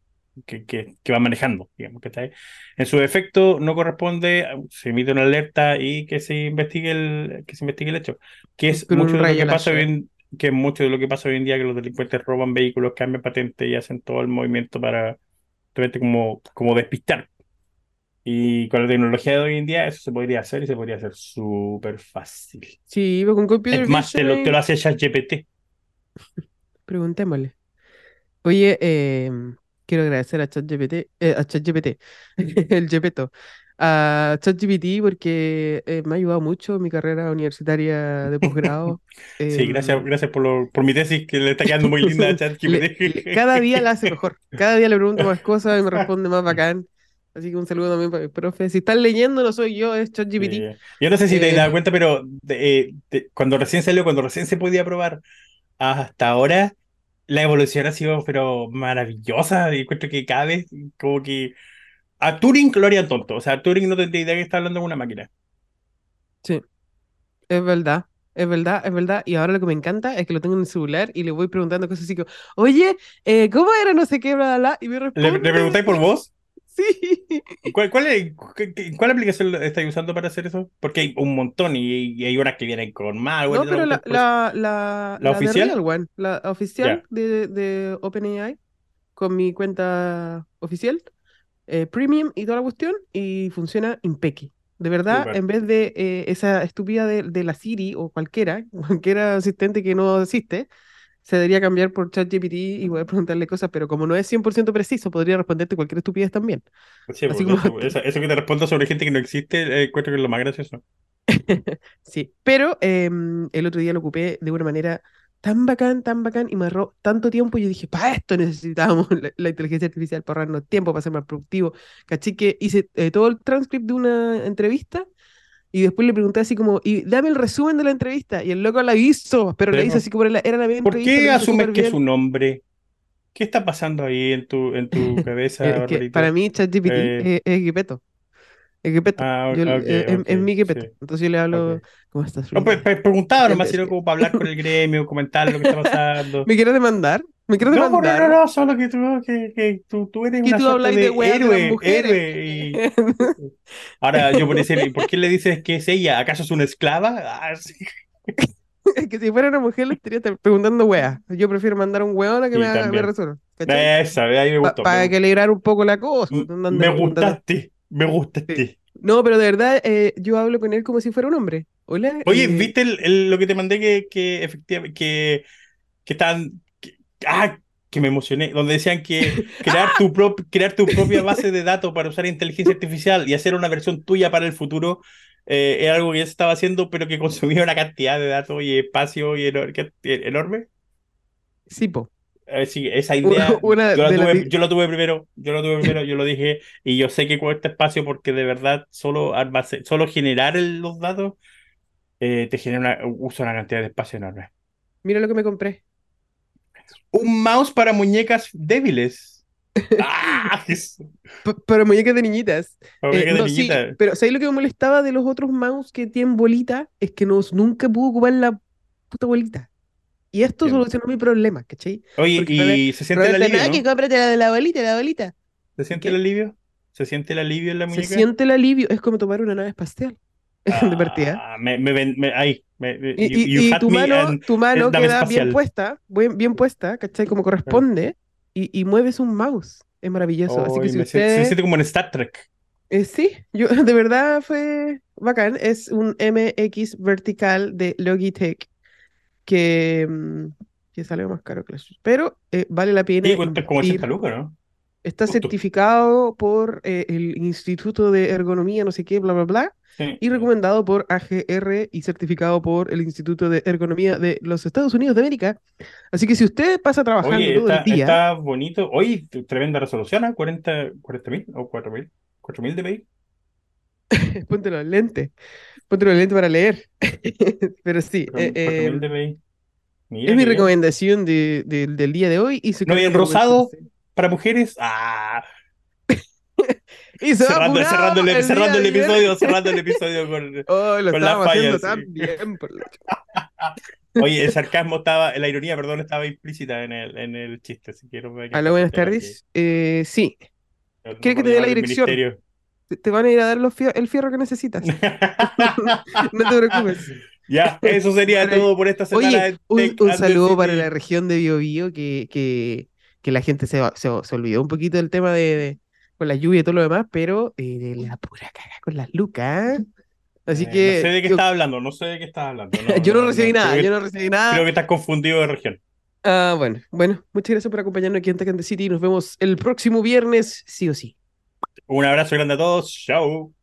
que, que, va manejando, digamos, que está ahí. En su defecto no corresponde, se emite una alerta y que se investigue el, que se investigue el hecho. Que es mucho de lo que pasa hoy que mucho de lo que pasa hoy en día, que los delincuentes roban vehículos, cambian patente y hacen todo el movimiento para como, como despistar. Y con la tecnología de hoy en día eso se podría hacer y se podría hacer súper fácil. Sí, con computer Es más, te lo, te lo hace ChatGPT. Preguntémosle. Oye, eh, quiero agradecer a ChatGPT, eh, a ChatGPT, el Gepetto, a ChatGPT porque eh, me ha ayudado mucho en mi carrera universitaria de posgrado. sí, gracias, em, gracias por, lo, por mi tesis que le está quedando muy linda a ChatGPT. cada día la hace mejor, cada día le pregunto más cosas y me responde más bacán. Así que un saludo también para mi profe. Si están leyendo, no soy yo, es ChatGPT. yo no sé si te has dado eh, cuenta, pero eh, cuando recién salió, cuando recién se podía probar, hasta ahora, la evolución ha sido pero maravillosa. Y encuentro que cada vez, como que a Turing lo harían tonto. O sea, Turing no tendría idea que está hablando con una máquina. Sí, es verdad. Es verdad, es verdad. Y ahora lo que me encanta es que lo tengo en el celular y le voy preguntando cosas así como, oye, eh, ¿cómo era no sé qué, bla, bla, bla? Y me responde. ¿Le, preguntáis por vos? Sí. ¿Cuál, cuál, cuál aplicación estáis usando para hacer eso? Porque hay un montón y, hay unas que vienen con más. No, pero la, la, la, la, oficial. la oficial de, de OpenAI, con mi cuenta oficial, eh, premium y toda la cuestión, y funciona impeque. De verdad, en vez de eh, esa estúpida de, de, la Siri o cualquiera, cualquiera asistente que no asiste, se debería cambiar por ChatGPT y poder preguntarle cosas, pero como no es 100% preciso, podría responderte cualquier estupidez también. Sí, Así eso, que te responda sobre gente que no existe, eh, encuentro que es lo más gracioso. sí, pero em, el otro día lo ocupé de una manera tan bacán, tan bacán, y me ahorró tanto tiempo, y yo dije, para esto necesitábamos la, inteligencia artificial, para ahorrarnos tiempo, para ser más productivo. Caché que hice eh, todo el transcript de una entrevista y después le pregunté así como, y dame el resumen de la entrevista. Y el loco la hizo, pero le hizo así como era la misma ¿Por qué asumes que es un hombre? ¿Qué está pasando ahí en tu, en tu cabeza? para mí, ChatGPT eh... es, Gipeto. Es Gipeto. Ah, es, mi Gipeto. Entonces yo le hablo, ¿cómo estás? No, pues, pues preguntaba nomás, sino como para hablar con el gremio, comentar lo que está pasando. ¿Me quieres demandar? ¿Me quieres demandar? No, no, no, solo que tú, que, que tú, tú eres una suerte de, de héroe, héroe. Y... Ahora yo por decir, ¿por qué le dices que es ella? ¿Acaso es una esclava? Ah, sí. Es que si fuera una mujer le estaría preguntando weas. Yo prefiero mandar un weón a que me, haga, me resuelva. Esa, ahí me gustó. Para equilibrar un poco la cosa. Me gustaste, me gustaste. No, pero de verdad, eh, yo hablo con él como si fuera un hombre. Hola. Oye, eh, ¿viste el, lo que te mandé que, que efectivamente que, que están ah, que me emocioné, donde decían que crear tu, crear tu propia base de datos para usar inteligencia artificial y hacer una versión tuya para el futuro eh, era algo que ya se estaba haciendo, pero que consumía una cantidad de datos y espacio y enorme. Sí, po. Eh, sí, esa idea yo, lo tuve, primero, yo lo tuve primero, yo lo dije, y yo sé que cuesta espacio porque de verdad solo, solo generar los datos eh, te genera una, usa una cantidad de espacio enorme. Mira lo que me compré un mouse para muñecas débiles. ¡Ah! Para muñecas de niñitas. Eh, pero ¿sabes lo que me molestaba de los otros mouse que tienen bolita? Es que no, nunca pude ocupar la puta bolita. Y esto solucionó mi problema, ¿cachai? Oye, ¿y se siente el alivio? que cómprate la de la bolita, la bolita. ¿Se siente el alivio? ¿Se siente el alivio en la muñeca? Se siente el alivio, es como tomar una nave espacial. de partida. Ah, me, me, ahí. y, tu mano, tu mano queda bien puesta, bien, bien puesta, ¿cachai? Como corresponde, y, mueves un mouse. Es maravilloso. Así que si usted... Se siente como en Star Trek. Eh, sí, yo, de verdad fue bacán. Es un MX vertical de Logitech que, mm, que sale más caro que la Pero eh, vale la pena. Sí, como 80 lucas, ¿no? Está certificado por eh, el Instituto de Ergonomía, no sé qué, bla, bla, bla y recomendado por AGR y certificado por el Instituto de Ergonomía de los Estados Unidos de América. Así que si usted pasa trabajando todo el día. Está bonito. Oye, tremenda resolución, ¿eh? 40 mil o 4 mil. 4 mil de Ponte los lentes. Ponte los lentes para leer. Pero sí. Eh, eh. Mira es mi recomendación de- de- del día de hoy. Y se ¿No cambia rosado? Para mujeres, ah, Y se va cerrando, apurado cerrando el, el cerrando el ayer. episodio, cerrando el episodio con. Oh, lo con las estábamos haciendo fallas, tan sí. bien. por la- Oye, el sarcasmo estaba, la ironía, perdón, estaba implícita en el, en el chiste. Que no me Hola, buenas tardes. Eh, sí, que- no ¿Quiere que te dé la dirección? ministerio. Te, van a ir a dar los el fierro que necesitas. No te preocupes. ya, eso sería todo por esta semana. Oye, un, saludo City. para la región de Biobío que, que, que la gente se, se, se olvidó un poquito del tema de, de- con la lluvia y todo lo demás, pero eh, la pura caga con las lucas. Así Eh, que no sé de qué yo, estás hablando, no sé de qué estás hablando. yo no recibí nada, que- yo no recibí nada. Creo que estás confundido de región. Ah, bueno, bueno, muchas gracias por acompañarnos aquí en Tech and the City. Nos vemos el próximo viernes, sí o sí. Un abrazo grande a todos. Chao.